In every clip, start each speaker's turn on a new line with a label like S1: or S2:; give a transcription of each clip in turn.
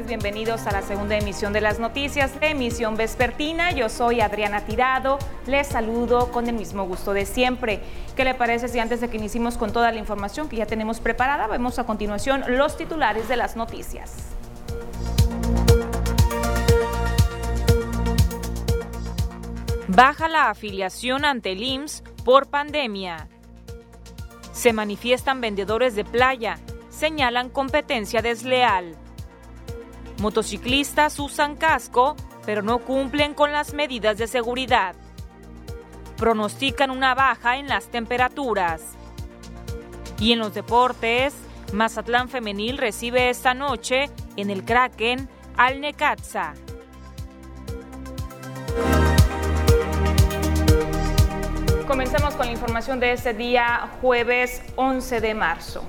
S1: Tardes, bienvenidos a la segunda emisión de las noticias de emisión vespertina. Yo soy Adriana Tirado, les saludo con el mismo gusto de siempre. ¿Qué le parece si antes de que iniciemos con toda la información que ya tenemos preparada, vemos a continuación los titulares de las noticias? Baja la afiliación ante el IMSS por pandemia. Se manifiestan vendedores de playa, señalan competencia desleal. Motociclistas usan casco, pero no cumplen con las medidas de seguridad. Pronostican una baja en las temperaturas. Y en los deportes, Mazatlán Femenil recibe esta noche en el Kraken al Necaxa. Comencemos con la información de este día, jueves 11 de marzo.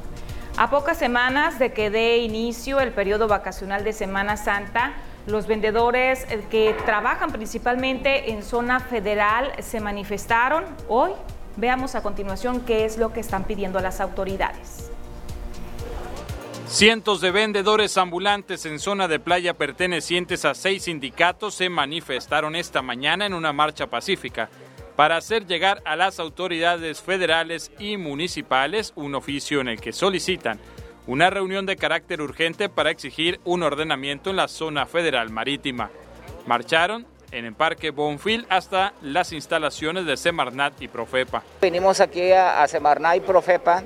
S1: A pocas semanas de que dé inicio el periodo vacacional de Semana Santa, los vendedores eh, que trabajan principalmente en zona federal se manifestaron hoy. Veamos a continuación qué es lo que están pidiendo las autoridades.
S2: Cientos de vendedores ambulantes en zona de playa pertenecientes a seis sindicatos se manifestaron esta mañana en una marcha pacífica para hacer llegar a las autoridades federales y municipales un oficio en el que solicitan una reunión de carácter urgente para exigir un ordenamiento en la zona federal marítima. Marcharon en el Parque Bonfil hasta las instalaciones de Semarnat y Profepa.
S3: Vinimos aquí a, Semarnat y Profepa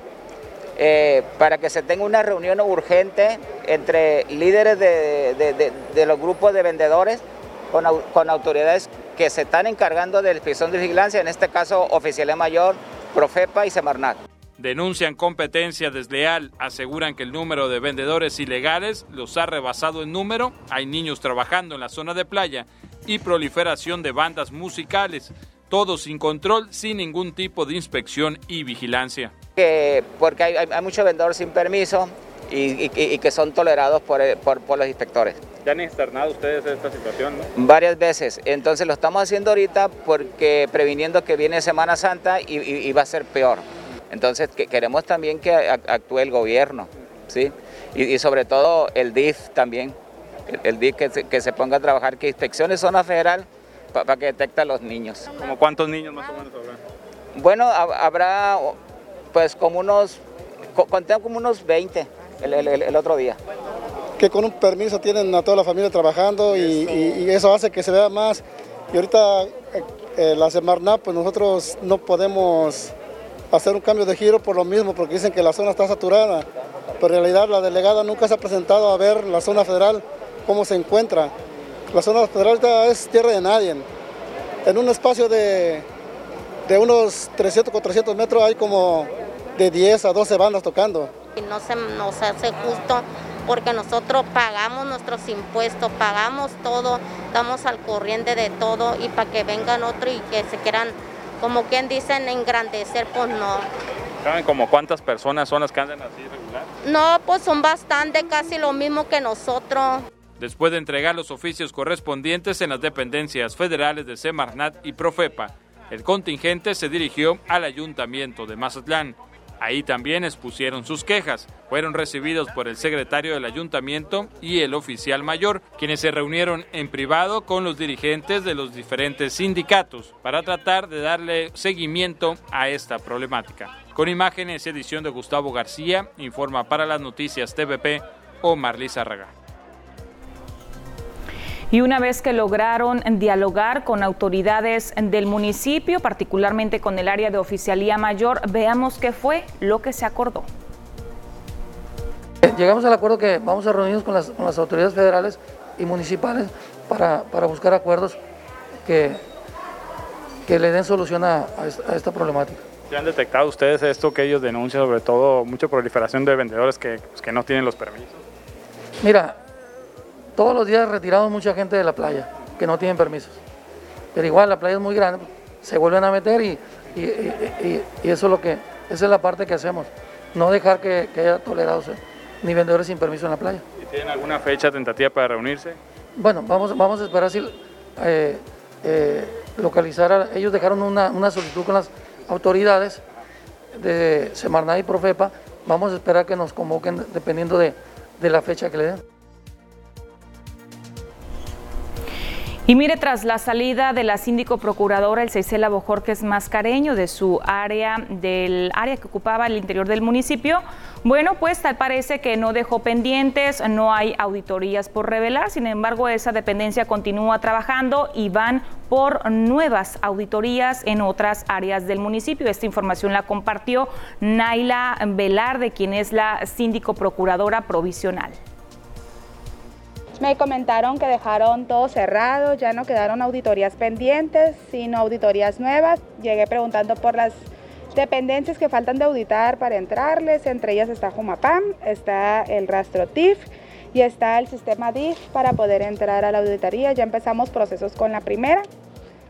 S3: eh, para que se tenga una reunión urgente entre líderes de, los grupos de vendedores con, con autoridades que se están encargando de la inspección de vigilancia, en este caso Oficialía Mayor, Profepa y Semarnat.
S2: Denuncian competencia desleal, aseguran que el número de vendedores ilegales los ha rebasado en número, hay niños trabajando en la zona de playa y proliferación de bandas musicales, todo sin control, sin ningún tipo de inspección y vigilancia.
S3: porque hay, hay, muchos vendedores sin permiso y, que son tolerados por, por los inspectores.
S2: ¿Ya han externado ustedes esta situación?
S3: Varias veces. Entonces lo estamos haciendo ahorita porque previniendo que viene Semana Santa y, va a ser peor. Entonces que queremos también que actúe el gobierno, ¿sí? Y, sobre todo el DIF también. El, DIF que se, ponga a trabajar, que inspeccione zona federal para que detecte a los niños.
S2: ¿Como cuántos niños más o menos habrá?
S3: Bueno, habrá pues como unos, conté como unos 20 el otro día
S4: que con un permiso tienen a toda la familia trabajando y, eso hace que se vea más. Y ahorita eh, eh, la Semarnat, pues nosotros no podemos hacer un cambio de giro por lo mismo, porque dicen que la zona está saturada. Pero en realidad la delegada nunca se ha presentado a ver la zona federal, cómo se encuentra. La zona federal es tierra de nadie. En un espacio de, de unos 300 o 400 metros hay como de 10 a 12 bandas tocando.
S5: Y no se nos hace justo porque nosotros pagamos nuestros impuestos, pagamos todo, estamos al corriente de todo y para que vengan otros y que se quieran, como quien dicen, engrandecer, pues no.
S2: ¿Saben como cuántas personas son las que andan así regular?
S5: No, pues son bastante, casi lo mismo que nosotros.
S2: Después de entregar los oficios correspondientes en las dependencias federales de Semarnat y Profepa, el contingente se dirigió al ayuntamiento de Mazatlán Ahí también expusieron sus quejas. Fueron recibidos por el secretario del ayuntamiento y el oficial mayor, quienes se reunieron en privado con los dirigentes de los diferentes sindicatos para tratar de darle seguimiento a esta problemática. Con imágenes y edición de Gustavo García, informa para las noticias TVP Omar Lizárraga.
S1: Y una vez que lograron dialogar con autoridades del municipio, particularmente con el área de oficialía mayor, veamos qué fue lo que se acordó.
S6: Llegamos al acuerdo que vamos a reunirnos con las, autoridades federales y municipales para, buscar acuerdos que, que le den solución a, esta, problemática.
S2: ¿Ya han detectado ustedes esto que ellos denuncian, sobre todo mucha proliferación de vendedores que, pues, que no tienen los permisos?
S6: Mira, todos los días retiramos mucha gente de la playa que no tienen permisos. Pero igual la playa es muy grande, se vuelven a meter y, eso es lo que, esa es la parte que hacemos. No dejar que, haya tolerados ni vendedores sin permiso en la playa.
S2: ¿Y tienen alguna fecha tentativa para reunirse?
S6: Bueno, vamos, vamos a esperar si eh, eh, localizar, ellos dejaron una, solicitud con las autoridades de Semarnat y Profepa, vamos a esperar que nos convoquen dependiendo de, de la fecha que le den.
S1: Y mire, tras la salida de la síndico procuradora, el Seisela Bojorques Mascareño, de su área, del área que ocupaba el interior del municipio, bueno, pues tal parece que no dejó pendientes, no hay auditorías por revelar, sin embargo, esa dependencia continúa trabajando y van por nuevas auditorías en otras áreas del municipio. Esta información la compartió Naila Velarde, quien es la síndico procuradora provisional.
S7: Me comentaron que dejaron todo cerrado, ya no quedaron auditorías pendientes, sino auditorías nuevas. Llegué preguntando por las dependencias que faltan de auditar para entrarles, entre ellas está Jumapam, está el rastro TIF y está el sistema DIF para poder entrar a la auditoría. Ya empezamos procesos con la primera.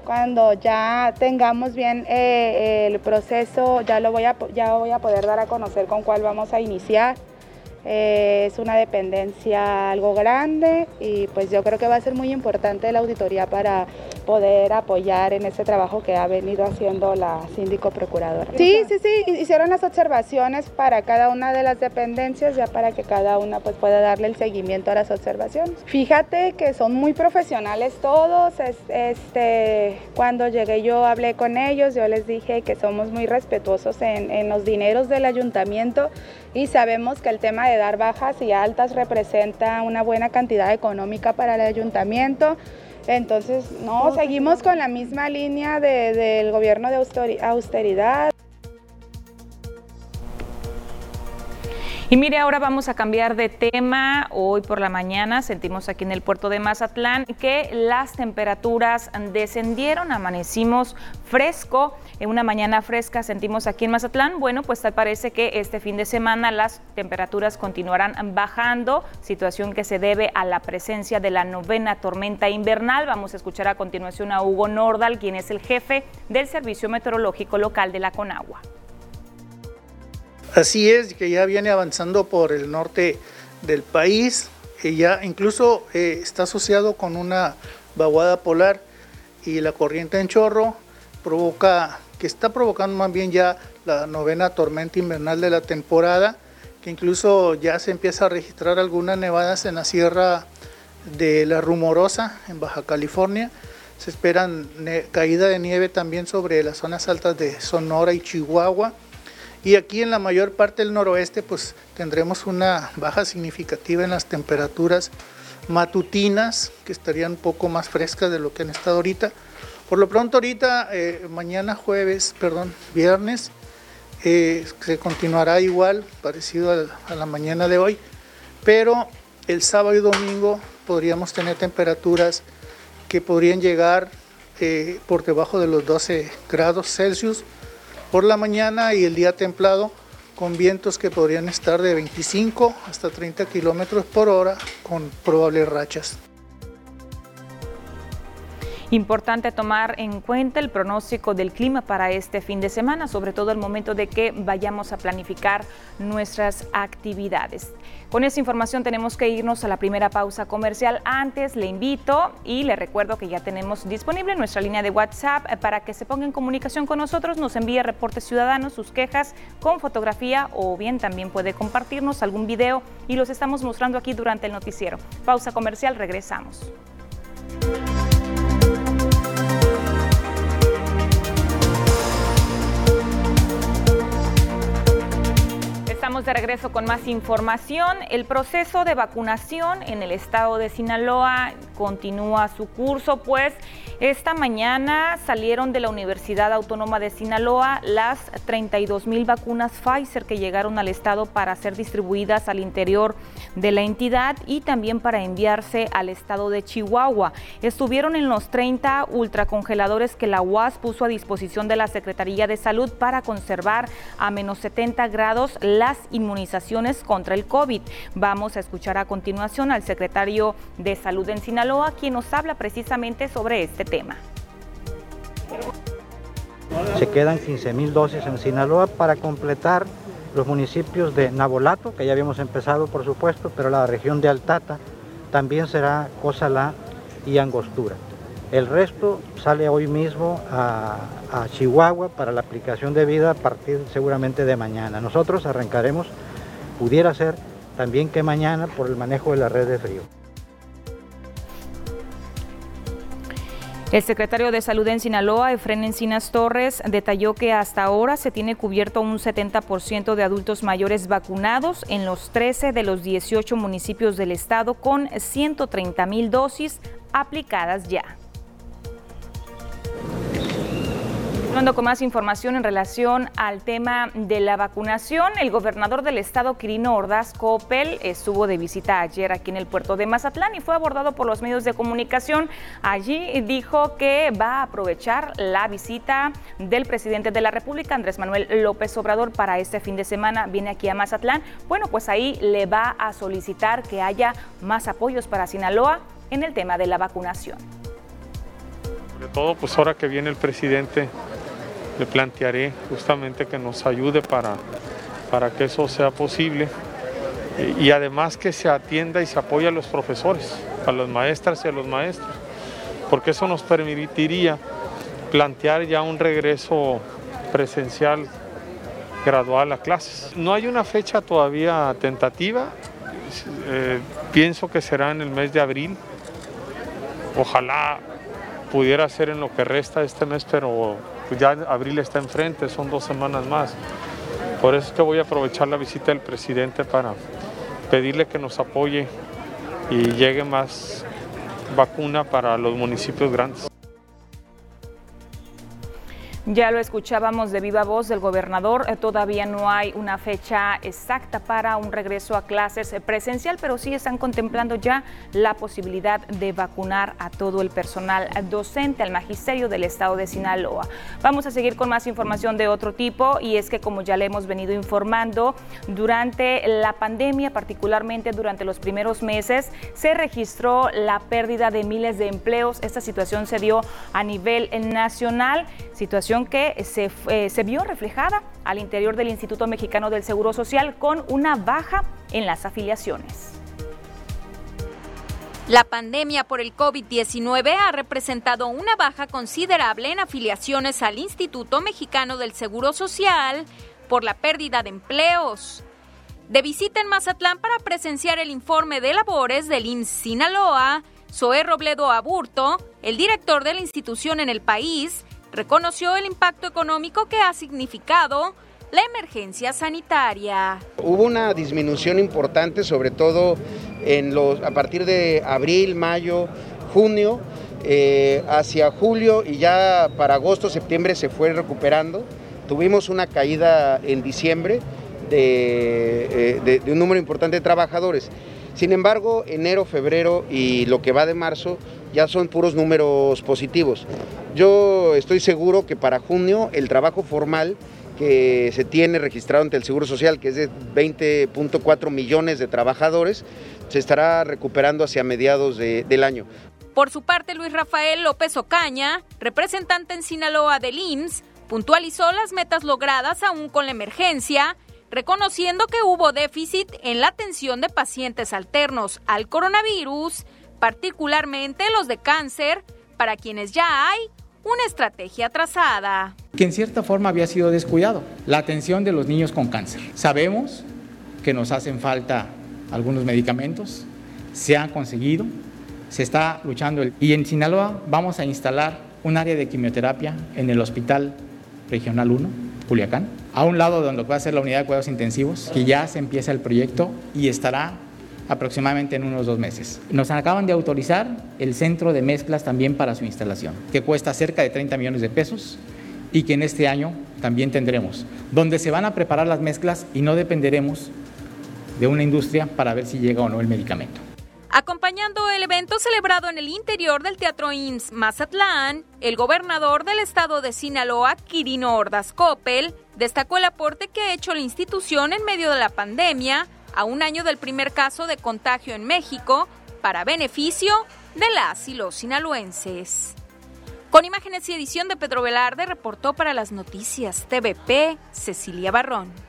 S7: Cuando ya tengamos bien eh, el proceso, ya, lo voy a, ya voy a poder dar a conocer con cuál vamos a iniciar. Eh, es una dependencia algo grande y pues yo creo que va a ser muy importante la auditoría para poder apoyar en ese trabajo que ha venido haciendo la síndico procuradora. Sí, sí, sí, hicieron las observaciones para cada una de las dependencias ya para que cada una pues pueda darle el seguimiento a las observaciones. Fíjate que son muy profesionales todos, este, cuando llegué yo hablé con ellos, yo les dije que somos muy respetuosos en, en los dineros del ayuntamiento y sabemos que el tema de dar bajas y altas representa una buena cantidad económica para el ayuntamiento. Entonces, no, seguimos con la misma línea del gobierno de austeridad.
S1: Y mire, ahora vamos a cambiar de tema. Hoy por la mañana sentimos aquí en el puerto de Mazatlán que las temperaturas descendieron, amanecimos fresco, en una mañana fresca sentimos aquí en Mazatlán. Bueno, pues tal parece que este fin de semana las temperaturas continuarán bajando, situación que se debe a la presencia de la novena tormenta invernal. Vamos a escuchar a continuación a Hugo Nordal, quien es el jefe del Servicio Meteorológico Local de la Conagua.
S8: Así es, que ya viene avanzando por el norte del país, ya incluso eh, está asociado con una vaguada polar y la corriente en chorro provoca, que está provocando más bien ya la novena tormenta invernal de la temporada, que incluso ya se empieza a registrar algunas nevadas en la sierra de la Rumorosa, en Baja California. Se esperan caída de nieve también sobre las zonas altas de Sonora y Chihuahua y aquí en la mayor parte del noroeste pues tendremos una baja significativa en las temperaturas matutinas que estarían un poco más frescas de lo que han estado ahorita. Por lo pronto ahorita, eh, mañana jueves, perdón, viernes, eh, se continuará igual, parecido a, la mañana de hoy, pero el sábado y domingo podríamos tener temperaturas que podrían llegar eh, por debajo de los 12 grados Celsius por la mañana y el día templado con vientos que podrían estar de 25 hasta 30 kilómetros por hora con probables rachas.
S1: Importante tomar en cuenta el pronóstico del clima para este fin de semana, sobre todo el momento de que vayamos a planificar nuestras actividades. Con esta información tenemos que irnos a la primera pausa comercial. Antes le invito y le recuerdo que ya tenemos disponible nuestra línea de WhatsApp eh, para que se ponga en comunicación con nosotros, nos envíe reportes ciudadanos, sus quejas con fotografía o bien también puede compartirnos algún video y los estamos mostrando aquí durante el noticiero. Pausa comercial, regresamos. Estamos de regreso con más información. El proceso de vacunación en el estado de Sinaloa continúa su curso, pues esta mañana salieron de la Universidad Autónoma de Sinaloa las 32 mil vacunas Pfizer que llegaron al estado para ser distribuidas al interior de la entidad y también para enviarse al estado de Chihuahua. Estuvieron en los 30 ultracongeladores que la UAS puso a disposición de la Secretaría de Salud para conservar a menos 70 grados las inmunizaciones contra el COVID. Vamos a escuchar a continuación al secretario de Salud en Sinaloa, quien nos habla precisamente sobre este tema.
S9: Se quedan 15 mil dosis en Sinaloa para completar los municipios de Nabolato, que ya habíamos empezado por supuesto, pero la región de Altata también será Cozalá y Angostura. El resto sale hoy mismo a, Chihuahua para la aplicación de vida a partir seguramente de mañana. Nosotros arrancaremos, pudiera ser también que mañana por el manejo de la red de frío.
S1: El secretario de Salud en Sinaloa, Efren Encinas Torres, detalló que hasta ahora se tiene cubierto un 70% de adultos mayores vacunados en los 13 de los 18 municipios del estado con 130 mil dosis aplicadas ya. Con más información en relación al tema de la vacunación, el gobernador del estado, Quirino Ordaz Coppel, estuvo de visita ayer aquí en el puerto de Mazatlán y fue abordado por los medios de comunicación. Allí dijo que va a aprovechar la visita del presidente de la República, Andrés Manuel López Obrador, para este fin de semana. Viene aquí a Mazatlán. Bueno, pues ahí le va a solicitar que haya más apoyos para Sinaloa en el tema de la vacunación.
S10: Sobre todo, pues ahora que viene el presidente le plantearé justamente que nos ayude para, para que eso sea posible y, además que se atienda y se apoye a los profesores, a las maestras y a los maestros, porque eso nos permitiría plantear ya un regreso presencial gradual a clases. No hay una fecha todavía tentativa, eh, pienso que será en el mes de abril, ojalá pudiera ser en lo que resta este mes, pero pues ya abril está enfrente, son dos semanas más. Por eso es que voy a aprovechar la visita del presidente para pedirle que nos apoye y llegue más vacuna para los municipios grandes.
S1: Ya lo escuchábamos de viva voz del gobernador, eh, todavía no hay una fecha exacta para un regreso a clases presencial, pero sí están contemplando ya la posibilidad de vacunar a todo el personal docente, al magisterio del estado de Sinaloa. Vamos a seguir con más información de otro tipo y es que como ya le hemos venido informando, durante la pandemia, particularmente durante los primeros meses, se registró la pérdida de miles de empleos. Esta situación se dio a nivel nacional, situación que se, eh, se vio reflejada al interior del Instituto Mexicano del Seguro Social con una baja en las afiliaciones.
S11: La pandemia por el COVID-19 ha representado una baja considerable en afiliaciones al Instituto Mexicano del Seguro Social por la pérdida de empleos. De visita en Mazatlán para presenciar el informe de labores del IMSS Sinaloa, Zoé Robledo Aburto, el director de la institución en el país, reconoció el impacto económico que ha significado la emergencia sanitaria.
S12: Hubo una disminución importante, sobre todo en los, a partir de abril, mayo, junio, eh, hacia julio y ya para agosto, septiembre se fue recuperando. Tuvimos una caída en diciembre de, eh, de un número importante de trabajadores. Sin embargo, enero, febrero y lo que va de marzo ya son puros números positivos. Yo estoy seguro que para junio el trabajo formal que se tiene registrado ante el Seguro Social, que es de 20.4 millones de trabajadores, se estará recuperando hacia mediados del año.
S11: Por su parte, Luis Rafael López Ocaña, representante en Sinaloa del IMSS, puntualizó las metas logradas aún con la emergencia, reconociendo que hubo déficit en la atención de pacientes alternos al coronavirus, particularmente los de cáncer, para quienes ya hay una estrategia trazada.
S13: Que en cierta forma había sido descuidado, la atención de los niños con cáncer. Sabemos que nos hacen falta algunos medicamentos, se han conseguido, se está luchando. Y en Sinaloa vamos a instalar un área de quimioterapia en el Hospital Regional 1, Culiacán, a un lado de donde va a ser la unidad de cuidados intensivos, que ya se empieza el proyecto y estará aproximadamente en unos dos meses. Nos acaban de autorizar el centro de mezclas también para su instalación, que cuesta cerca de 30 millones de pesos y que en este año también tendremos, donde se van a preparar las mezclas y no dependeremos de una industria para ver si llega o no el medicamento.
S11: Acompañando el evento celebrado en el interior del Teatro IMSS Mazatlán, el gobernador del estado de Sinaloa, Quirino Ordaz Coppel, destacó el aporte que ha hecho la institución en medio de la pandemia a un año del primer caso de contagio en México para beneficio de las y los sinaloenses. Con imágenes y edición de Pedro Velarde, reportó para las noticias TVP Cecilia Barrón.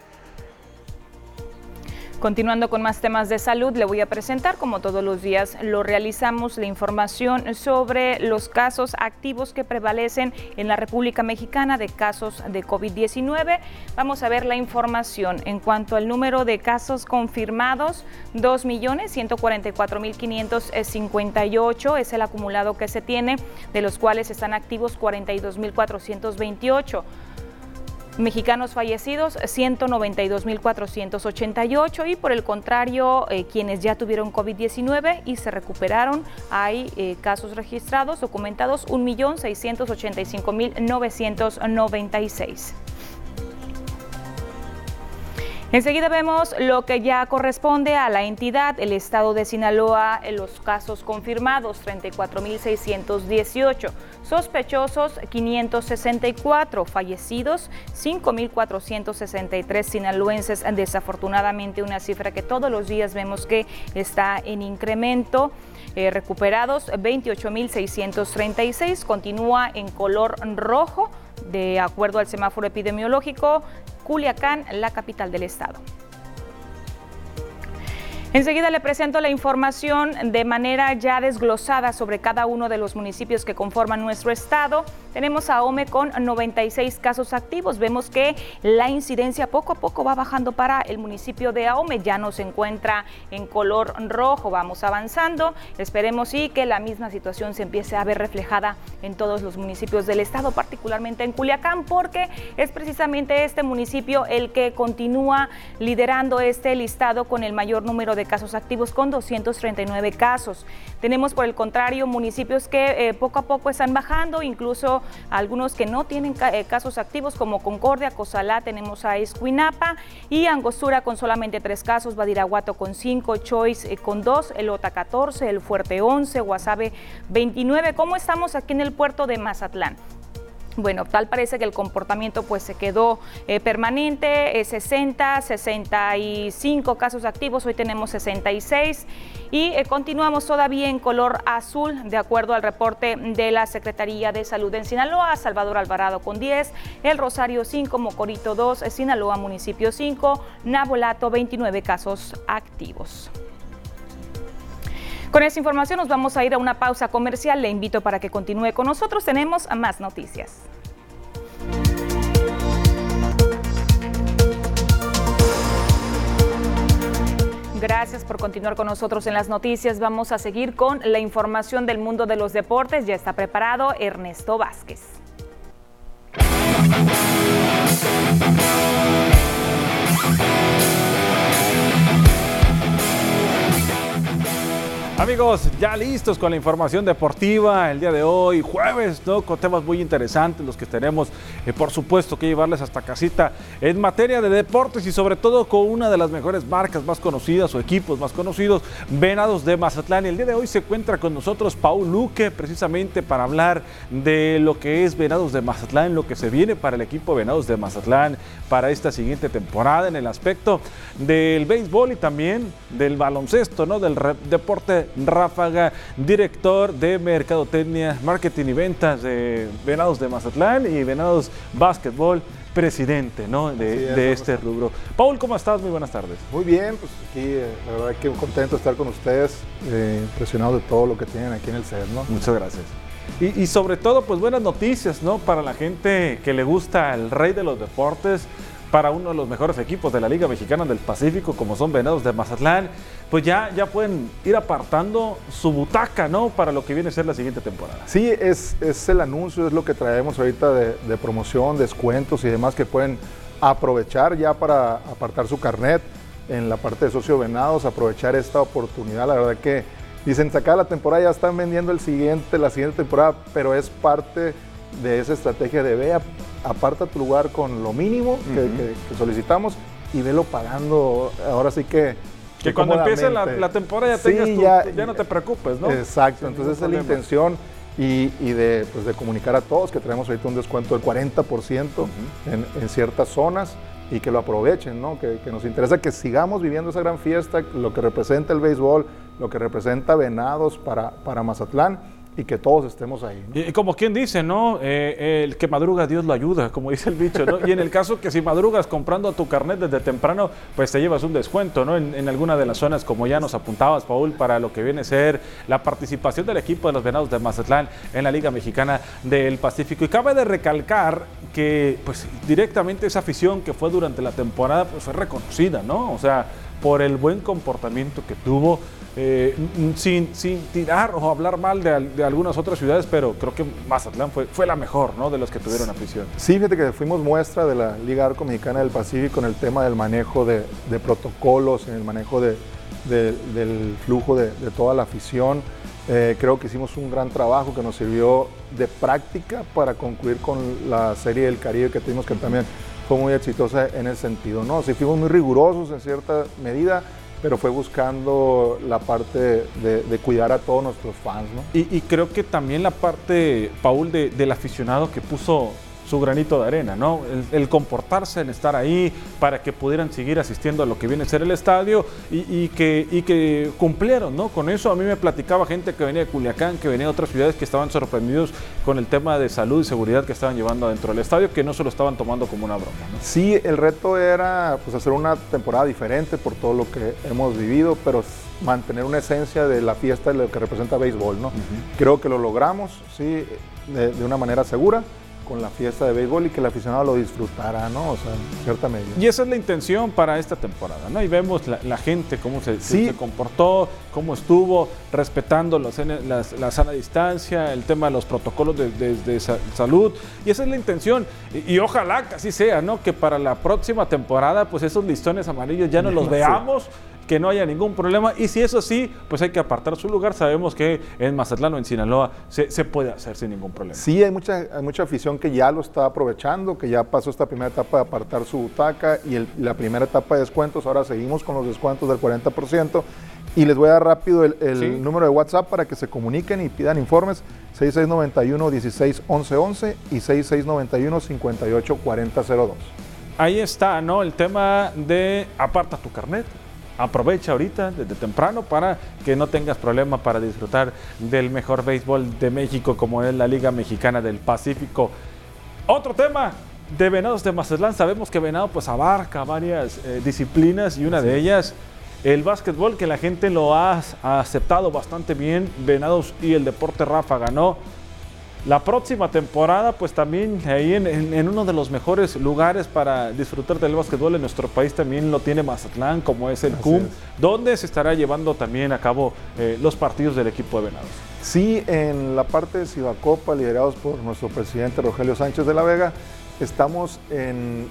S1: Continuando con más temas de salud, le voy a presentar, como todos los días lo realizamos, la información sobre los casos activos que prevalecen en la República Mexicana de casos de COVID-19. Vamos a ver la información en cuanto al número de casos confirmados, 2.144.558 es el acumulado que se tiene, de los cuales están activos 42.428. Mexicanos fallecidos 192.488 y por el contrario, eh, quienes ya tuvieron COVID-19 y se recuperaron, hay eh, casos registrados, documentados 1.685.996. Enseguida vemos lo que ya corresponde a la entidad, el estado de Sinaloa, los casos confirmados 34.618, sospechosos 564, fallecidos 5.463 sinaloenses, desafortunadamente una cifra que todos los días vemos que está en incremento. Eh, recuperados 28.636, continúa en color rojo de acuerdo al semáforo epidemiológico, Culiacán, la capital del estado. Enseguida le presento la información de manera ya desglosada sobre cada uno de los municipios que conforman nuestro estado. Tenemos a OME con 96 casos activos. Vemos que la incidencia poco a poco va bajando para el municipio de Ahome. Ya no se encuentra en color rojo. Vamos avanzando. Esperemos y que la misma situación se empiece a ver reflejada en todos los municipios del estado, particularmente en Culiacán, porque es precisamente este municipio el que continúa liderando este listado con el mayor número de casos activos, con 239 casos. Tenemos, por el contrario, municipios que eh, poco a poco están bajando, incluso algunos que no tienen eh, casos activos como Concordia, Cozalá, tenemos a Escuinapa y Angostura con solamente tres casos, Badiraguato con cinco, Choice eh, con dos, El Ota 14, El Fuerte 11, Guasave 29. ¿Cómo estamos aquí en el puerto de Mazatlán? Bueno, tal parece que el comportamiento pues se quedó eh, permanente, 60, 65 casos activos, hoy tenemos 66 y eh, continuamos todavía en color azul, de acuerdo al reporte de la Secretaría de Salud en Sinaloa, Salvador Alvarado con 10, El Rosario 5, Mocorito 2, Sinaloa Municipio 5, Nabolato 29 casos activos. Con esta información nos vamos a ir a una pausa comercial. Le invito para que continúe con nosotros. Tenemos más noticias. Gracias por continuar con nosotros en las noticias. Vamos a seguir con la información del mundo de los deportes. Ya está preparado Ernesto Vázquez.
S14: Amigos, ya listos con la información deportiva el día de hoy, jueves, ¿no? Con temas muy interesantes, los que tenemos, eh, por supuesto, que llevarles hasta casita en materia de deportes y sobre todo con una de las mejores marcas más conocidas o equipos más conocidos, Venados de Mazatlán. Y el día de hoy se encuentra con nosotros Paul Luque, precisamente para hablar de lo que es Venados de Mazatlán, lo que se viene para el equipo Venados de Mazatlán para esta siguiente temporada en el aspecto del béisbol y también del baloncesto, ¿no? Del deporte Ráfaga, director de Mercadotecnia, Marketing y Ventas de Venados de Mazatlán y Venados Básquetbol, presidente ¿no? de, este rubro. Paul, ¿cómo estás? Muy buenas tardes.
S15: Muy bien, pues aquí eh, la verdad que contento de estar con ustedes, eh, impresionado de todo lo que tienen aquí en el CED. ¿no?
S14: Muchas gracias. Y, y, sobre todo, pues buenas noticias, ¿no? Para la gente que le gusta el rey de los deportes, para uno de los mejores equipos de la Liga Mexicana del Pacífico, como son Venados de Mazatlán, pues ya, ya pueden ir apartando su butaca, ¿no? Para lo que viene a ser la siguiente temporada.
S15: Sí, es, es el anuncio, es lo que traemos ahorita de, promoción, descuentos y demás que pueden aprovechar ya para apartar su carnet en la parte de socio Venados, aprovechar esta oportunidad. La verdad que dicen, sacar la temporada, ya están vendiendo el siguiente, la siguiente temporada, pero es parte de esa estrategia de vea, aparta tu lugar con lo mínimo que, solicitamos y velo pagando. Ahora sí que.
S14: Que cuando empiece la, temporada ya tengas tu, ya, no te preocupes, ¿no?
S15: Exacto, entonces esa es la intención y, de, pues, de, comunicar a todos que tenemos ahorita un descuento del 40% en, ciertas zonas y que lo aprovechen, ¿no? Que, que, nos interesa que sigamos viviendo esa gran fiesta, lo que representa el béisbol, lo que representa Venados para, para Mazatlán y que todos estemos ahí.
S14: Y como quien dice, ¿no? Eh, el que madruga Dios lo ayuda, como dice el bicho, ¿no? Y en el caso que si madrugas comprando tu carnet desde temprano, pues te llevas un descuento, ¿no? En, en, alguna de las zonas, como ya nos apuntabas, Paul, para lo que viene a ser la participación del equipo de los Venados de Mazatlán en la Liga Mexicana del Pacífico. Y cabe de recalcar que, pues, directamente esa afición que fue durante la temporada, pues fue reconocida, ¿no? O sea, por el buen comportamiento que tuvo eh, sin, sin, tirar o hablar mal de, algunas otras ciudades, pero creo que Mazatlán fue, fue la mejor ¿no? de los que tuvieron afición.
S15: Sí, fíjate que fuimos muestra de la Liga Arco Mexicana del Pacífico en el tema del manejo de, protocolos, en el manejo del flujo de, toda la afición. Eh, creo que hicimos un gran trabajo que nos sirvió de práctica para concluir con la Serie del Caribe que tuvimos, que también fue muy exitosa en ese sentido. ¿no? Sí, fuimos muy rigurosos en cierta medida pero fue buscando la parte de, cuidar a todos nuestros fans. ¿no?
S14: Y, creo que también la parte, Paul, del aficionado que puso su granito de arena, ¿no? El, comportarse, el estar ahí para que pudieran seguir asistiendo a lo que viene a ser el estadio y, que, y que cumplieron, ¿no? Con eso a mí me platicaba gente que venía de Culiacán, que venía de otras ciudades que estaban sorprendidos con el tema de salud y seguridad que estaban llevando dentro del estadio, que no se lo estaban tomando como una broma, ¿no?
S15: Sí, el reto era pues hacer una temporada diferente por todo lo que hemos vivido, pero mantener una esencia de la fiesta de lo que representa béisbol, ¿no? Creo que lo logramos, sí, de una manera segura con la fiesta de béisbol y que el aficionado lo disfrutara, ¿no? O sea, en cierta medida.
S14: Y esa es la intención para esta temporada, ¿no? Y vemos la, gente cómo se, se, comportó, cómo estuvo, respetando la sana distancia, el tema de los protocolos de, salud. Y esa es la intención. Y, ojalá que así sea, ¿no? Que para la próxima temporada, pues esos listones amarillos ya no los veamos que no haya ningún problema. Y si eso sí, pues hay que apartar su lugar. Sabemos que en Mazatlán o en Sinaloa se, puede hacer sin ningún problema.
S15: Sí, hay mucha, hay mucha afición que ya lo está aprovechando, que ya pasó esta primera etapa de apartar su butaca y la primera etapa de descuentos. Ahora seguimos con los descuentos del 40%. Y les voy a dar rápido el, número de WhatsApp para que se comuniquen y pidan informes. 6691 16 y 6691 58
S14: Ahí está, ¿no? El tema de aparta tu carnet aprovecha ahorita desde temprano para que no tengas problema para disfrutar del mejor béisbol de México como es la Liga Mexicana del Pacífico. Otro tema de Venados de Mazatlán, sabemos que Venado pues abarca varias eh, disciplinas y una de ellas el básquetbol que la gente lo ha aceptado bastante bien. Venados y el Deporte Rafa ganó la próxima temporada, pues también ahí en, uno de los mejores lugares para disfrutar del básquetbol en nuestro país también lo tiene Mazatlán, como es el CUM, donde se estará llevando también a cabo eh, los partidos del equipo de Venados.
S15: Sí, en la parte de Cibacopa, liderados por nuestro presidente Rogelio Sánchez de la Vega, estamos en,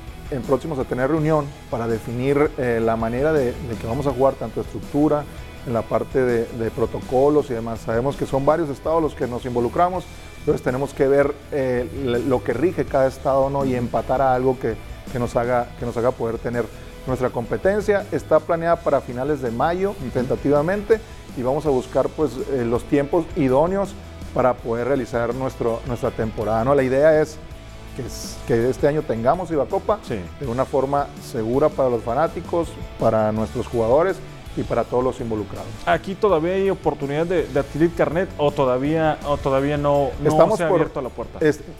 S15: próximos a tener reunión para definir eh, la manera de, que vamos a jugar tanto estructura, en la parte de, de protocolos y demás. Sabemos que son varios estados los que nos involucramos entonces tenemos que ver eh, lo que rige cada estado ¿no? y empatar a algo que, nos haga, que nos haga poder tener nuestra competencia. Está planeada para finales de mayo, tentativamente, y vamos a buscar pues, eh, los tiempos idóneos para poder realizar nuestro, nuestra temporada. ¿no? La idea es que, que este año tengamos Ibacopa sí. de una forma segura para los fanáticos, para nuestros jugadores y para todos los involucrados.
S14: ¿Aquí todavía hay oportunidad de, adquirir carnet o todavía, o todavía no,
S15: Estamos
S14: se ha abierto la puerta?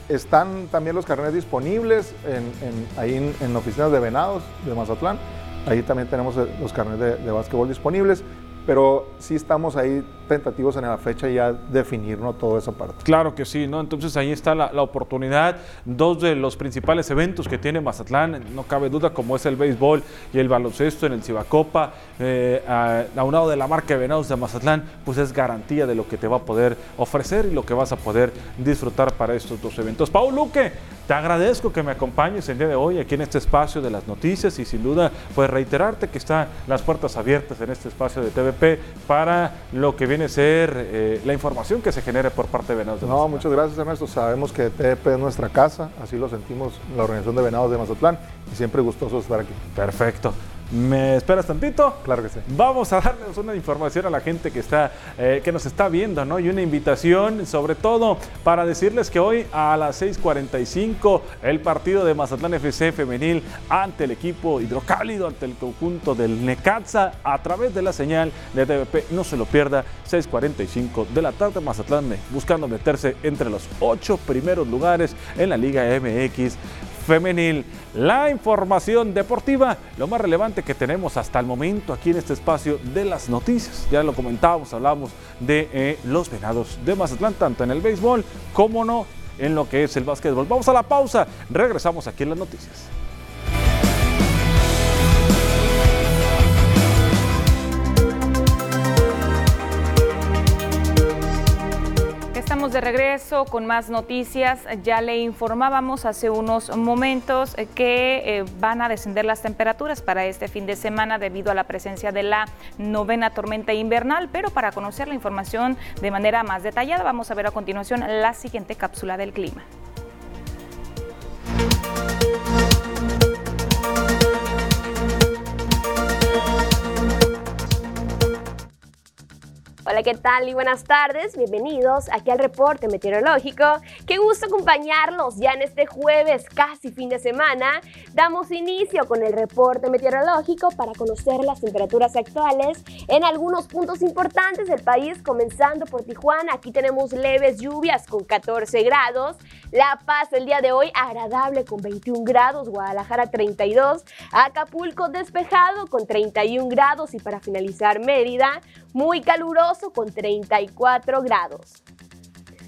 S15: están también los carnets disponibles en, ahí en, oficinas de Venados de Mazatlán. Ahí también tenemos los carnets de, de básquetbol disponibles pero sí estamos ahí tentativos en la fecha ya definir ¿no? toda esa parte.
S14: Claro que sí, ¿no? Entonces ahí está la, oportunidad, dos de los principales eventos que tiene Mazatlán, no cabe duda, como es el béisbol y el baloncesto en el Cibacopa, eh, a, un lado de la marca de Venados de Mazatlán, pues es garantía de lo que te va a poder ofrecer y lo que vas a poder disfrutar para estos dos eventos. Paul Luque, te agradezco que me acompañes el día de hoy aquí en este espacio de las noticias y sin duda pues reiterarte que están las puertas abiertas en este espacio de Para lo que viene a ser eh, la información que se genere por parte de Venados de
S15: Mazatlán. No, muchas gracias Ernesto. Sabemos que TVP es nuestra casa, así lo sentimos la organización de Venados de Mazatlán y siempre gustoso estar aquí.
S14: Perfecto. ¿Me esperas tantito?
S15: Claro que sí.
S14: Vamos a darles una información a la gente que, está, eh, que nos está viendo, ¿no? Y una invitación, sobre todo, para decirles que hoy a las 6:45 el partido de Mazatlán FC femenil ante el equipo hidrocálido, ante el conjunto del Necaxa, a través de la señal de TVP. No se lo pierda, 6:45 de la tarde, Mazatlán buscando meterse entre los ocho primeros lugares en la Liga MX femenil. La información deportiva, lo más relevante que tenemos hasta el momento aquí en este espacio de las noticias. Ya lo comentábamos, hablábamos de eh, los venados de Mazatlán, tanto en el béisbol como no en lo que es el básquetbol. Vamos a la pausa, regresamos aquí en las noticias.
S1: De regreso con más noticias. Ya le informábamos hace unos momentos que eh, van a descender las temperaturas para este fin de semana debido a la presencia de la novena tormenta invernal, pero para conocer la información de manera más detallada vamos a ver a continuación la siguiente cápsula del clima.
S16: Hola, ¿qué tal y buenas tardes? Bienvenidos aquí al reporte meteorológico. Qué gusto acompañarlos ya en este jueves, casi fin de semana. Damos inicio con el reporte meteorológico para conocer las temperaturas actuales en algunos puntos importantes del país, comenzando por Tijuana. Aquí tenemos leves lluvias con 14 grados. La Paz el día de hoy agradable con 21 grados. Guadalajara 32. Acapulco despejado con 31 grados. Y para finalizar Mérida, muy caluroso con 34 grados.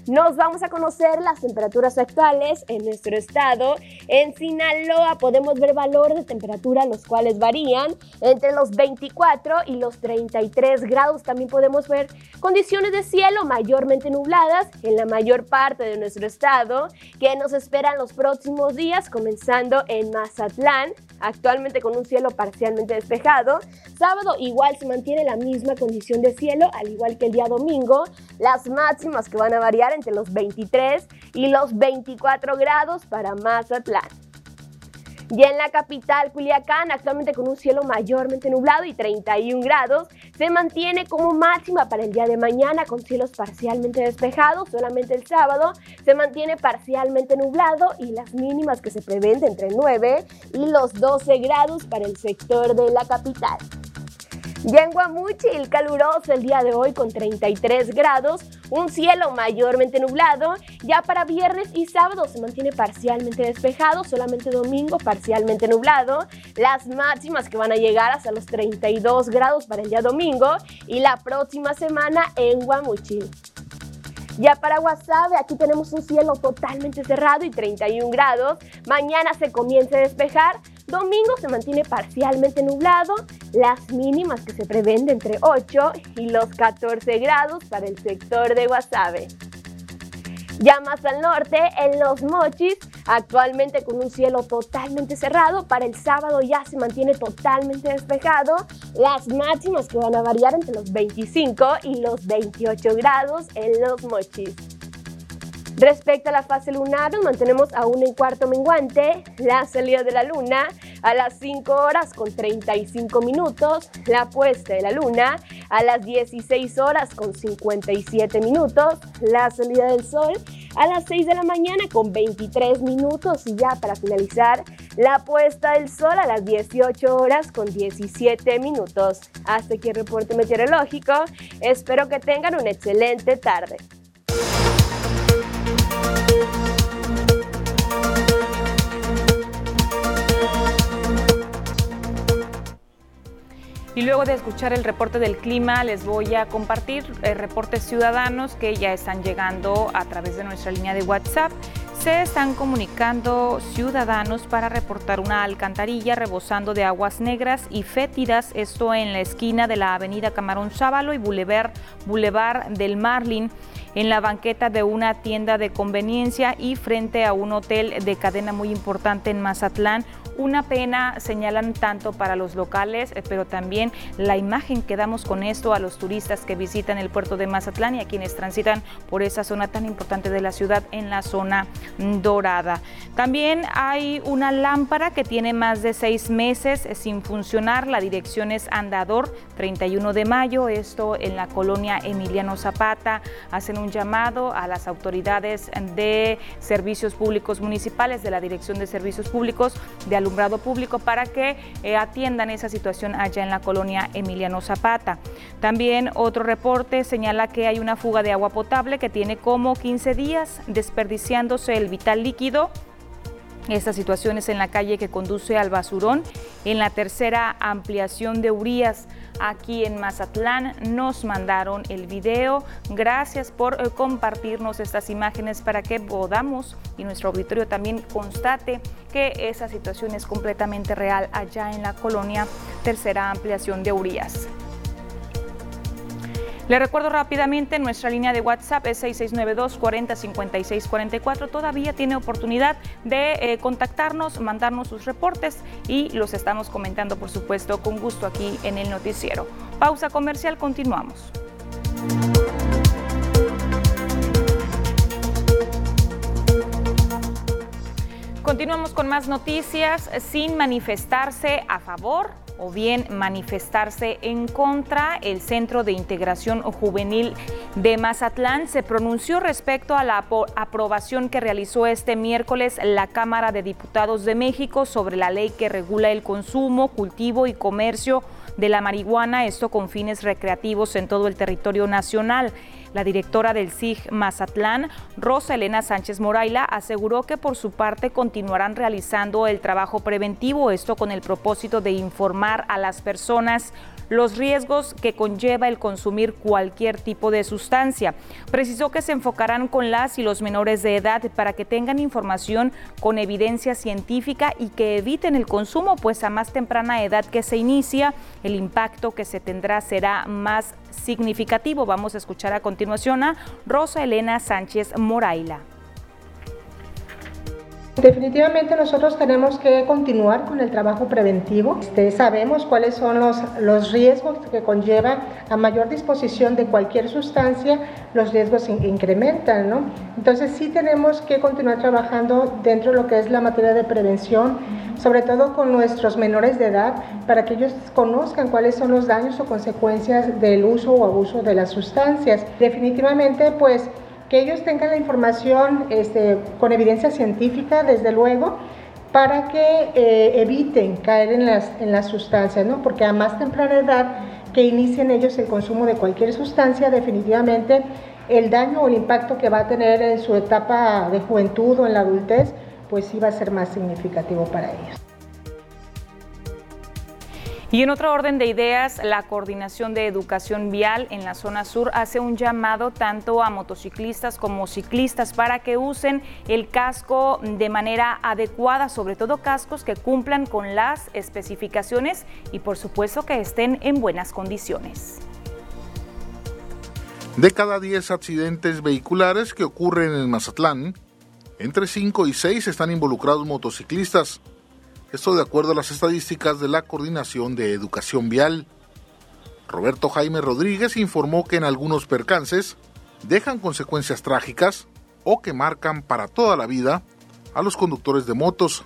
S16: Nos vamos a conocer las temperaturas actuales en nuestro estado. En Sinaloa podemos ver valor de temperatura los cuales varían entre los 24 y los 33 grados. También podemos ver condiciones de cielo mayormente nubladas en la mayor parte de nuestro estado que nos esperan los próximos días comenzando en Mazatlán, actualmente con un cielo parcialmente despejado. Sábado igual se mantiene la misma condición de cielo al igual que el día domingo. Las máximas que van a variar entre los 23 y los 24 grados para Mazatlán. Y en la capital, Culiacán, actualmente con un cielo mayormente nublado y 31 grados, se mantiene como máxima para el día de mañana con cielos parcialmente despejados. Solamente el sábado se mantiene parcialmente nublado y las mínimas que se prevén entre 9 y los 12 grados para el sector de la capital. Ya en el caluroso el día de hoy con 33 grados, un cielo mayormente nublado. Ya para viernes y sábado se mantiene parcialmente despejado, solamente domingo parcialmente nublado. Las máximas que van a llegar hasta los 32 grados para el día domingo y la próxima semana en Guamuchil. Ya para Guasave, aquí tenemos un cielo totalmente cerrado y 31 grados. Mañana se comienza a despejar. Domingo se mantiene parcialmente nublado. Las mínimas que se prevén entre 8 y los 14 grados para el sector de Guasave. Ya más al norte, en Los Mochis, actualmente con un cielo totalmente cerrado, para el sábado ya se mantiene totalmente despejado. Las máximas que van a variar entre los 25 y los 28 grados en Los Mochis. Respecto a la fase lunar, nos mantenemos aún en cuarto menguante. La salida de la luna a las 5 horas con 35 minutos. La puesta de la luna a las 16 horas con 57 minutos. La salida del sol a las 6 de la mañana con 23 minutos. Y ya para finalizar, la puesta del sol a las 18 horas con 17 minutos. Hasta aquí el reporte meteorológico. Espero que tengan una excelente tarde.
S1: Y luego de escuchar el reporte del clima, les voy a compartir eh, reportes ciudadanos que ya están llegando a través de nuestra línea de WhatsApp. Se están comunicando ciudadanos para reportar una alcantarilla rebosando de aguas negras y fétidas, esto en la esquina de la avenida Camarón Sábalo y Boulevard, Boulevard del Marlin, en la banqueta de una tienda de conveniencia y frente a un hotel de cadena muy importante en Mazatlán una pena, señalan tanto para los locales, eh, pero también la imagen que damos con esto a los turistas que visitan el puerto de Mazatlán y a quienes transitan por esa zona tan importante de la ciudad en la zona dorada. También hay una lámpara que tiene más de seis meses sin funcionar. La dirección es Andador 31 de mayo, esto en la colonia Emiliano Zapata. Hacen un llamado a las autoridades de servicios públicos municipales, de la Dirección de Servicios Públicos, de Alumbrado Público, para que eh, atiendan esa situación allá en la colonia Emiliano Zapata. También otro reporte señala que hay una fuga de agua potable que tiene como 15 días desperdiciándose el vital líquido esta situación es en la calle que conduce al basurón, en la tercera ampliación de Urias, aquí en Mazatlán. Nos mandaron el video. Gracias por eh, compartirnos estas imágenes para que podamos y nuestro auditorio también constate que esa situación es completamente real allá en la colonia tercera ampliación de Urias. Le recuerdo rápidamente, nuestra línea de WhatsApp es 6692 405644 Todavía tiene oportunidad de eh, contactarnos, mandarnos sus reportes y los estamos comentando, por supuesto, con gusto aquí en el noticiero. Pausa comercial, continuamos. Continuamos con más noticias sin manifestarse a favor o bien manifestarse en contra. El Centro de Integración Juvenil de Mazatlán se pronunció respecto a la aprobación que realizó este miércoles la Cámara de Diputados de México sobre la ley que regula el consumo, cultivo y comercio de la marihuana, esto con fines recreativos en todo el territorio nacional. La directora del SIG Mazatlán, Rosa Elena Sánchez Moraila, aseguró que por su parte continuarán realizando el trabajo preventivo, esto con el propósito de informar a las personas los riesgos que conlleva el consumir cualquier tipo de sustancia. Precisó que se enfocarán con las y los menores de edad para que tengan información con evidencia científica y que eviten el consumo, pues a más temprana edad que se inicia, el impacto que se tendrá será más significativo. Vamos a escuchar a continuación a Rosa Elena Sánchez Moraila.
S17: Definitivamente nosotros tenemos que continuar con el trabajo preventivo. Este, sabemos cuáles son los, los riesgos que conlleva a mayor disposición de cualquier sustancia, los riesgos incrementan, ¿no? Entonces sí tenemos que continuar trabajando dentro de lo que es la materia de prevención, sobre todo con nuestros menores de edad, para que ellos conozcan cuáles son los daños o consecuencias del uso o abuso de las sustancias. Definitivamente, pues que ellos tengan la información este, con evidencia científica, desde luego, para que eh, eviten caer en las, en las sustancias, ¿no? porque a más temprana edad que inicien ellos el consumo de cualquier sustancia, definitivamente el daño o el impacto que va a tener en su etapa de juventud o en la adultez, pues sí va a ser más significativo para ellos.
S1: Y en otro orden de ideas, la Coordinación de Educación Vial en la zona sur hace un llamado tanto a motociclistas como ciclistas para que usen el casco de manera adecuada, sobre todo cascos que cumplan con las especificaciones y por supuesto que estén en buenas condiciones.
S18: De cada 10 accidentes vehiculares que ocurren en Mazatlán, entre 5 y 6 están involucrados motociclistas. Esto de acuerdo a las estadísticas de la Coordinación de Educación Vial. Roberto Jaime Rodríguez informó que en algunos percances dejan consecuencias trágicas o que marcan para toda la vida a los conductores de motos.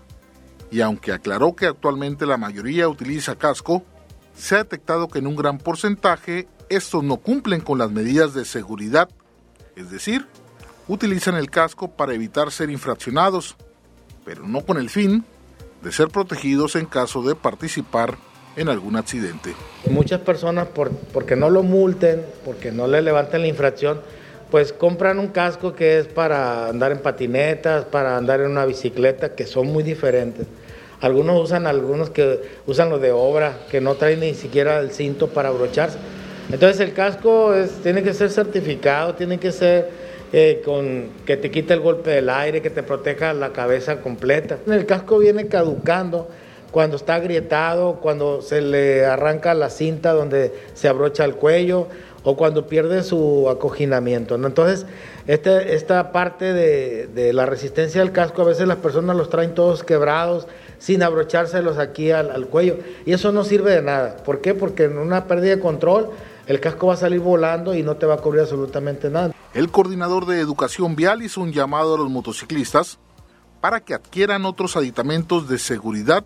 S18: Y aunque aclaró que actualmente la mayoría utiliza casco, se ha detectado que en un gran porcentaje estos no cumplen con las medidas de seguridad, es decir, utilizan el casco para evitar ser infraccionados, pero no con el fin de ser protegidos en caso de participar en algún accidente.
S19: Muchas personas, por, porque no lo multen, porque no le levanten la infracción, pues compran un casco que es para andar en patinetas, para andar en una bicicleta, que son muy diferentes. Algunos usan algunos que usan los de obra, que no traen ni siquiera el cinto para abrocharse. Entonces el casco tiene que ser certificado, tiene que ser con, que te quite el golpe del aire, que te proteja la cabeza completa. El casco viene caducando cuando está agrietado, cuando se le arranca la cinta donde se abrocha el cuello o cuando pierde su acoginamiento. Entonces, este, esta parte de, la resistencia del casco, a veces las personas los traen todos quebrados, sin abrochárselos aquí al cuello, y eso no sirve de nada. ¿Por qué? Porque en una pérdida de control, el casco va a salir volando y no te va a cubrir absolutamente nada.
S18: El coordinador de educación vial hizo un llamado a los motociclistas para que adquieran otros aditamentos de seguridad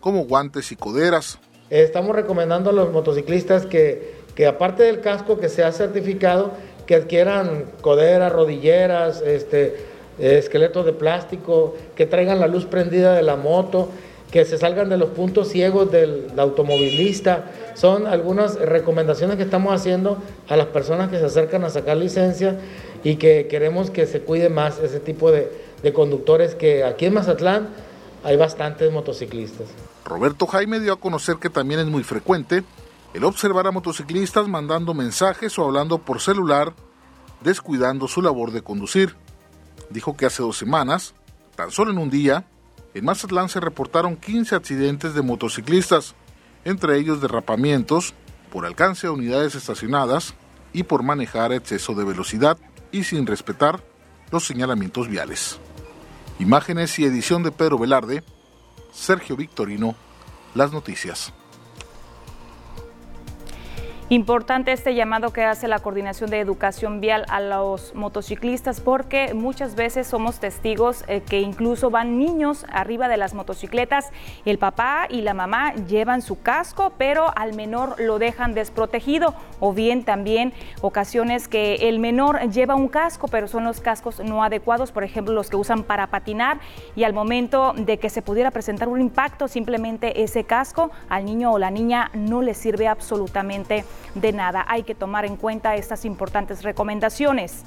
S18: como guantes y coderas.
S19: Estamos recomendando a los motociclistas que, que aparte del casco que sea certificado, que adquieran coderas, rodilleras, este, esqueletos de plástico, que traigan la luz prendida de la moto, que se salgan de los puntos ciegos del, automovilista. Son algunas recomendaciones que estamos haciendo a las personas que se acercan a sacar licencia y que queremos que se cuide más ese tipo de, de conductores que aquí en Mazatlán hay bastantes motociclistas.
S18: Roberto Jaime dio a conocer que también es muy frecuente el observar a motociclistas mandando mensajes o hablando por celular, descuidando su labor de conducir. Dijo que hace dos semanas, tan solo en un día, en Mazatlán se reportaron 15 accidentes de motociclistas, entre ellos derrapamientos, por alcance a unidades estacionadas y por manejar exceso de velocidad y sin respetar los señalamientos viales. Imágenes y edición de Pedro Velarde, Sergio Victorino, Las Noticias.
S1: Importante este llamado que hace la Coordinación de Educación Vial a los motociclistas porque muchas veces somos testigos eh, que incluso van niños arriba de las motocicletas, el papá y la mamá llevan su casco, pero al menor lo dejan desprotegido. O bien también ocasiones que el menor lleva un casco, pero son los cascos no adecuados, por ejemplo, los que usan para patinar. Y al momento de que se pudiera presentar un impacto, simplemente ese casco al niño o la niña no le sirve absolutamente de nada. Hay que tomar en cuenta estas importantes recomendaciones.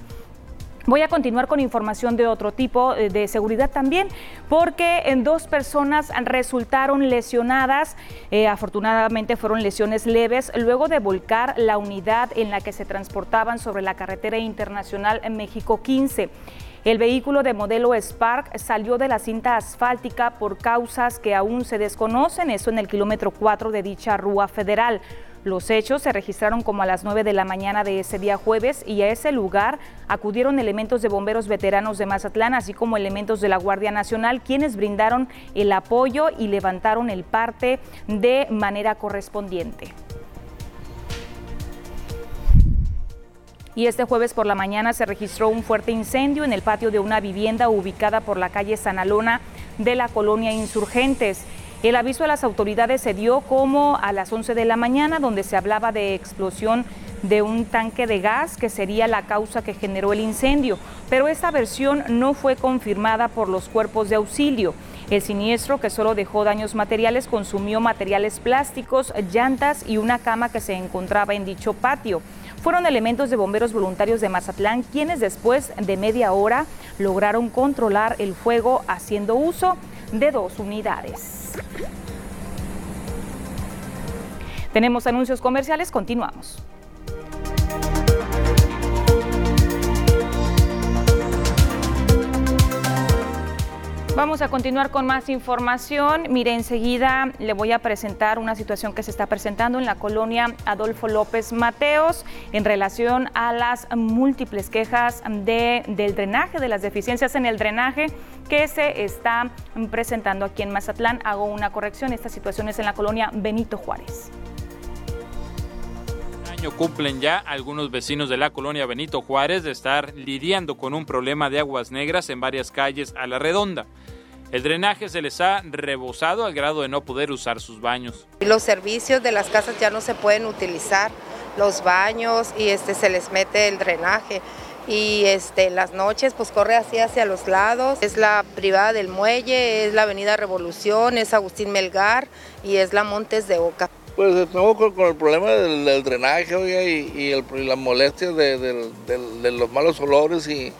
S1: Voy a continuar con información de otro tipo eh, de seguridad también, porque en dos personas resultaron lesionadas. Eh, afortunadamente fueron lesiones leves luego de volcar la unidad en la que se transportaban sobre la carretera internacional México 15. El vehículo de modelo Spark salió de la cinta asfáltica por causas que aún se desconocen, eso en el kilómetro 4 de dicha rúa federal. Los hechos se registraron como a las 9 de la mañana de ese día jueves y a ese lugar acudieron elementos de bomberos veteranos de Mazatlán, así como elementos de la Guardia Nacional, quienes brindaron el apoyo y levantaron el parte de manera correspondiente. y este jueves por la mañana se registró un fuerte incendio en el patio de una vivienda ubicada por la calle Sanalona de la colonia Insurgentes. El aviso a las autoridades se dio como a las 11 de la mañana, donde se hablaba de explosión de un tanque de gas que sería la causa que generó el incendio, pero esta versión no fue confirmada por los cuerpos de auxilio. El siniestro, que solo dejó daños materiales, consumió materiales plásticos, llantas y una cama que se encontraba en dicho patio. Fueron elementos de bomberos voluntarios de Mazatlán quienes después de media hora lograron controlar el fuego haciendo uso de dos unidades. Tenemos anuncios comerciales, continuamos. Vamos a continuar con más información. Mire, enseguida le voy a presentar una situación que se está presentando en la colonia Adolfo López Mateos en relación a las múltiples quejas de, del drenaje, de las deficiencias en el drenaje que se está presentando aquí en Mazatlán. Hago una corrección, esta situación es en la colonia Benito Juárez
S2: año cumplen ya algunos vecinos de la colonia Benito Juárez de estar lidiando con un problema de aguas negras en varias calles a la redonda. El drenaje se les ha rebosado al grado de no poder usar sus baños.
S20: Los servicios de las casas ya no se pueden utilizar, los baños y este se les mete el drenaje y este, las noches pues corre así hacia los lados. Es la privada del muelle, es la avenida Revolución, es Agustín Melgar y es la Montes de Oca.
S21: Pues estamos con, con el problema del, del drenaje oiga, y, y, el, y las molestias de, de, de, los malos olores y,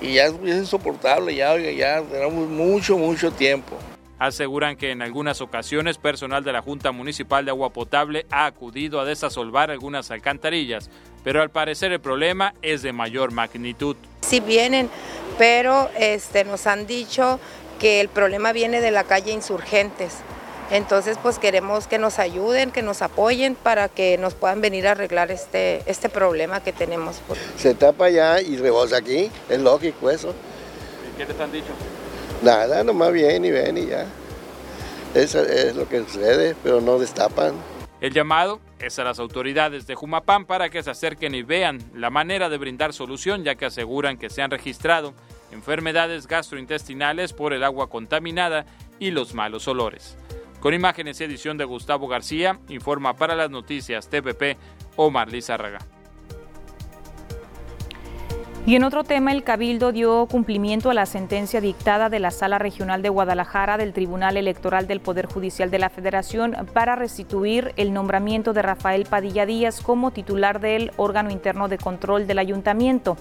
S21: y ya es, es insoportable, ya, oiga, ya tenemos mucho, mucho tiempo.
S2: Aseguran que en algunas ocasiones personal de la Junta Municipal de Agua Potable ha acudido a desasolvar algunas alcantarillas, pero al parecer el problema es de mayor magnitud.
S20: Sí vienen, pero este, nos han dicho que el problema viene de la calle Insurgentes Entonces, pues queremos que nos ayuden, que nos apoyen para que nos puedan venir a arreglar este, este problema que tenemos.
S22: Se tapa allá y rebosa aquí, es lógico eso.
S2: ¿Y qué les han dicho?
S22: Nada, nomás viene y ven y ya. Eso es lo que sucede, pero no destapan.
S2: El llamado es a las autoridades de Jumapán para que se acerquen y vean la manera de brindar solución, ya que aseguran que se han registrado enfermedades gastrointestinales por el agua contaminada y los malos olores. Con imágenes y edición de Gustavo García, informa para las noticias TPP Omar Lizárraga.
S1: Y en otro tema, el Cabildo dio cumplimiento a la sentencia dictada de la Sala Regional de Guadalajara del Tribunal Electoral del Poder Judicial de la Federación para restituir el nombramiento de Rafael Padilla Díaz como titular del órgano interno de control del ayuntamiento.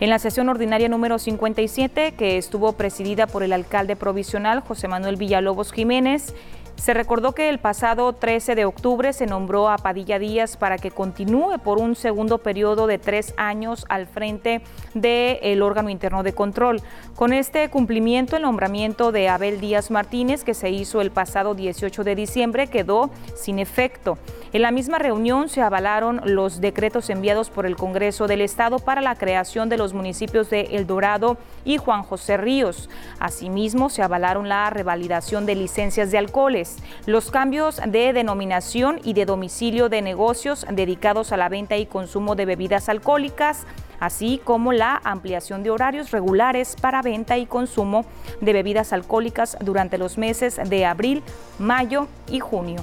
S1: En la sesión ordinaria número 57, que estuvo presidida por el alcalde provisional José Manuel Villalobos Jiménez, se recordó que el pasado 13 de octubre se nombró a Padilla Díaz para que continúe por un segundo periodo de tres años al frente del órgano interno de control. Con este cumplimiento, el nombramiento de Abel Díaz Martínez, que se hizo el pasado 18 de diciembre, quedó sin efecto. En la misma reunión se avalaron los decretos enviados por el Congreso del Estado para la creación de los municipios de El Dorado y Juan José Ríos. Asimismo, se avalaron la revalidación de licencias de alcoholes, los cambios de denominación y de domicilio de negocios dedicados a la venta y consumo de bebidas alcohólicas, así como la ampliación de horarios regulares para venta y consumo de bebidas alcohólicas durante los meses de abril, mayo y junio.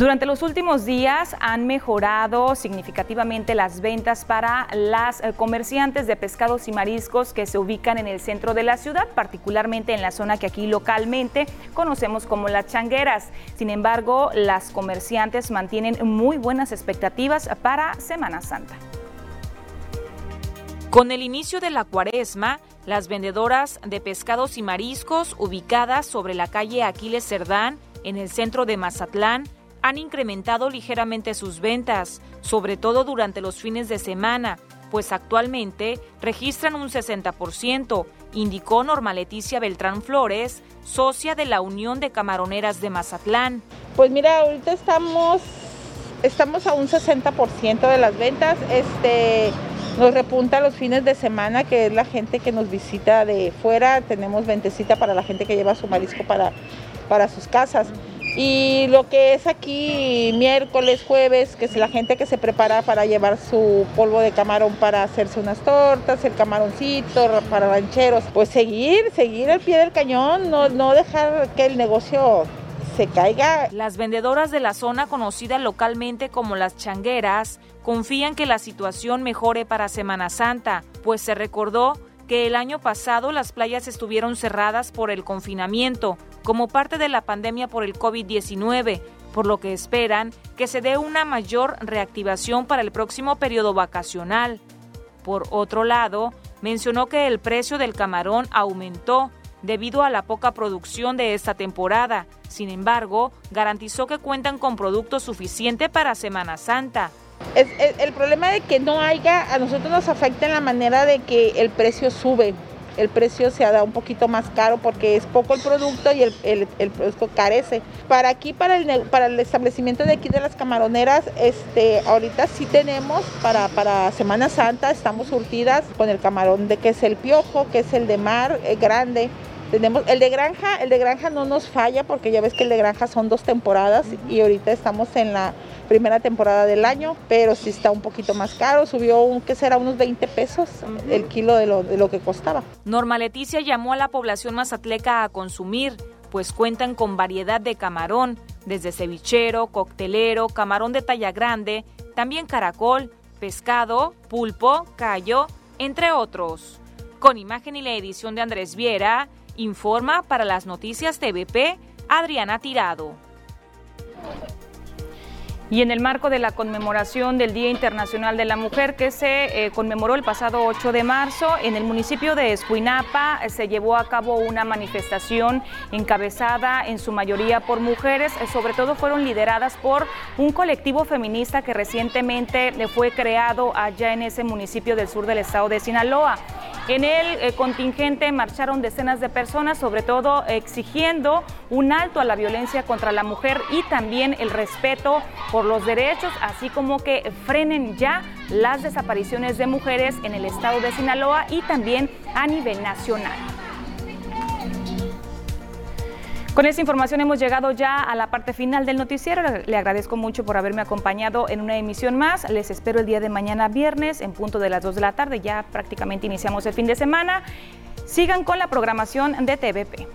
S1: Durante los últimos días han mejorado significativamente las ventas para las eh, comerciantes de pescados y mariscos que se ubican en el centro de la ciudad, particularmente en la zona que aquí localmente conocemos como las changueras. Sin embargo, las comerciantes mantienen muy buenas expectativas para Semana Santa. Con el inicio de la cuaresma, las vendedoras de pescados y mariscos ubicadas sobre la calle Aquiles Cerdán, en el centro de Mazatlán, han incrementado ligeramente sus ventas, sobre todo durante los fines de semana, pues actualmente registran un 60%, indicó Norma Leticia Beltrán Flores, socia de la Unión de Camaroneras de Mazatlán.
S23: Pues mira, ahorita estamos, estamos a un 60% de las ventas. Este, nos repunta los fines de semana, que es la gente que nos visita de fuera. Tenemos ventecita para la gente que lleva su marisco para, para sus casas. Y lo que es aquí miércoles, jueves, que es la gente que se prepara para llevar su polvo de camarón para hacerse unas tortas, el camaroncito para rancheros, pues seguir, seguir al pie del cañón, no, no dejar que el negocio se caiga.
S1: Las vendedoras de la zona conocida localmente como las changueras confían que la situación mejore para Semana Santa, pues se recordó que el año pasado las playas estuvieron cerradas por el confinamiento como parte de la pandemia por el COVID-19, por lo que esperan que se dé una mayor reactivación para el próximo periodo vacacional. Por otro lado, mencionó que el precio del camarón aumentó debido a la poca producción de esta temporada. Sin embargo, garantizó que cuentan con producto suficiente para Semana Santa.
S23: el problema de que no haya, a nosotros nos afecta en la manera de que el precio sube. El precio se ha dado un poquito más caro porque es poco el producto y el, producto carece. Para aquí, para el, para el establecimiento de aquí de las camaroneras, este, ahorita sí tenemos para, para Semana Santa, estamos surtidas con el camarón de que es el piojo, que es el de mar eh, grande tenemos el de granja, el de granja no nos falla porque ya ves que el de granja son dos temporadas y ahorita estamos en la primera temporada del año, pero sí está un poquito más caro, subió un que será unos 20 pesos el kilo de lo, de lo que costaba.
S1: Norma Leticia llamó a la población mazatleca a consumir, pues cuentan con variedad de camarón, desde cevichero, coctelero, camarón de talla grande, también caracol, pescado, pulpo, callo, entre otros. Con imagen y la edición de Andrés Viera, Informa para las noticias TVP Adriana Tirado. Y en el marco de la conmemoración del Día Internacional de la Mujer que se eh, conmemoró el pasado 8 de marzo, en el municipio de Escuinapa eh, se llevó a cabo una manifestación encabezada en su mayoría por mujeres, eh, sobre todo fueron lideradas por un colectivo feminista que recientemente fue creado allá en ese municipio del sur del estado de Sinaloa. En el contingente marcharon decenas de personas, sobre todo exigiendo un alto a la violencia contra la mujer y también el respeto por los derechos, así como que frenen ya las desapariciones de mujeres en el estado de Sinaloa y también a nivel nacional. Con esta información hemos llegado ya a la parte final del noticiero. Le agradezco mucho por haberme acompañado en una emisión más. Les espero el día de mañana viernes en punto de las 2 de la tarde. Ya prácticamente iniciamos el fin de semana. Sigan con la programación de TVP.